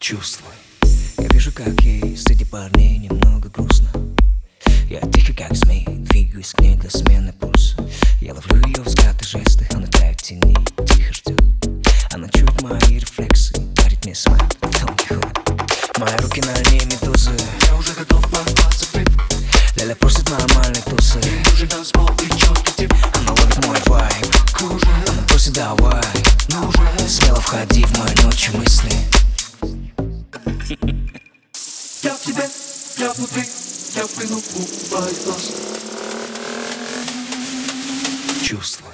Чувствуй вижу, как ей среди парней немного грустно. Я тихо, как змей, двигаюсь к ней для смены пульса. Я ловлю ее взгляд и жесты, она тает в тени, тихо ждет Она чует мои рефлексы, дарит мне смайл, потом не Мои руки на ней медузы. Я уже готов порваться в клип Ляля просит нормальной тусы. Уже танцпол и четкий тип. Она ловит мой вайб. Она просит давай. Уже. Смело входи в мои ночи мысли внутри Я в у твоих глаз Чувствуй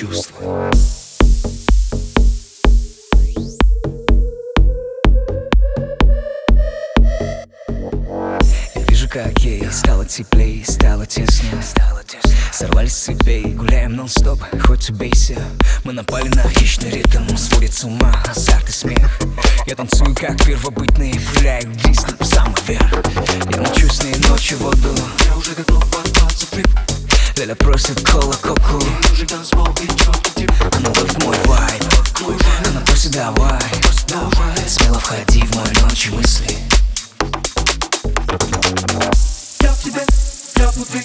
Чувствуй Я вижу, как ей стало теплее, стало теснее Стало теснее Сорвались с цепей, гуляем нон-стоп, хоть убейся. Мы напали на хищный ритм, сводит с ума азарт и смех. Я танцую, как первобытный, пуляю диск в самый верх. Я мочу с ней ночью воду, Я уже готов порваться в клип Ляля просит кола коку. Она ловит мой вайб, она просит давай. Смело входи в мои ночи мысли. Я в тебе, я внутри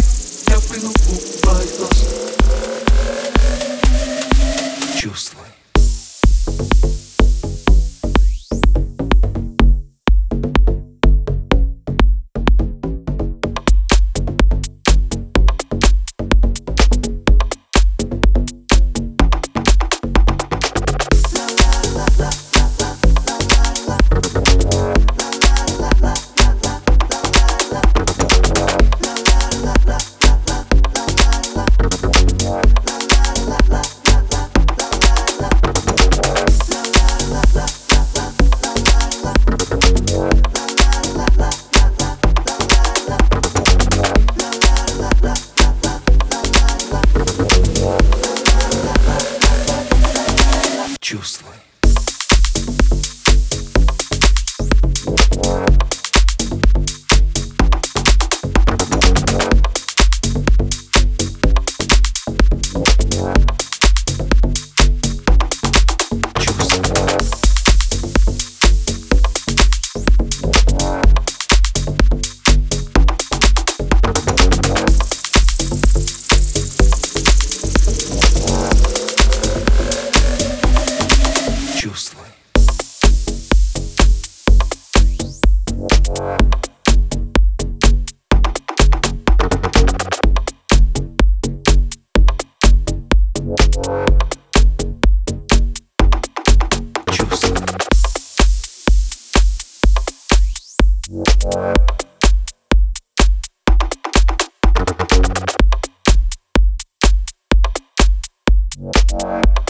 Я в плену у твоих глаз Чувствуй Чувствуй. Чувствуй. Thank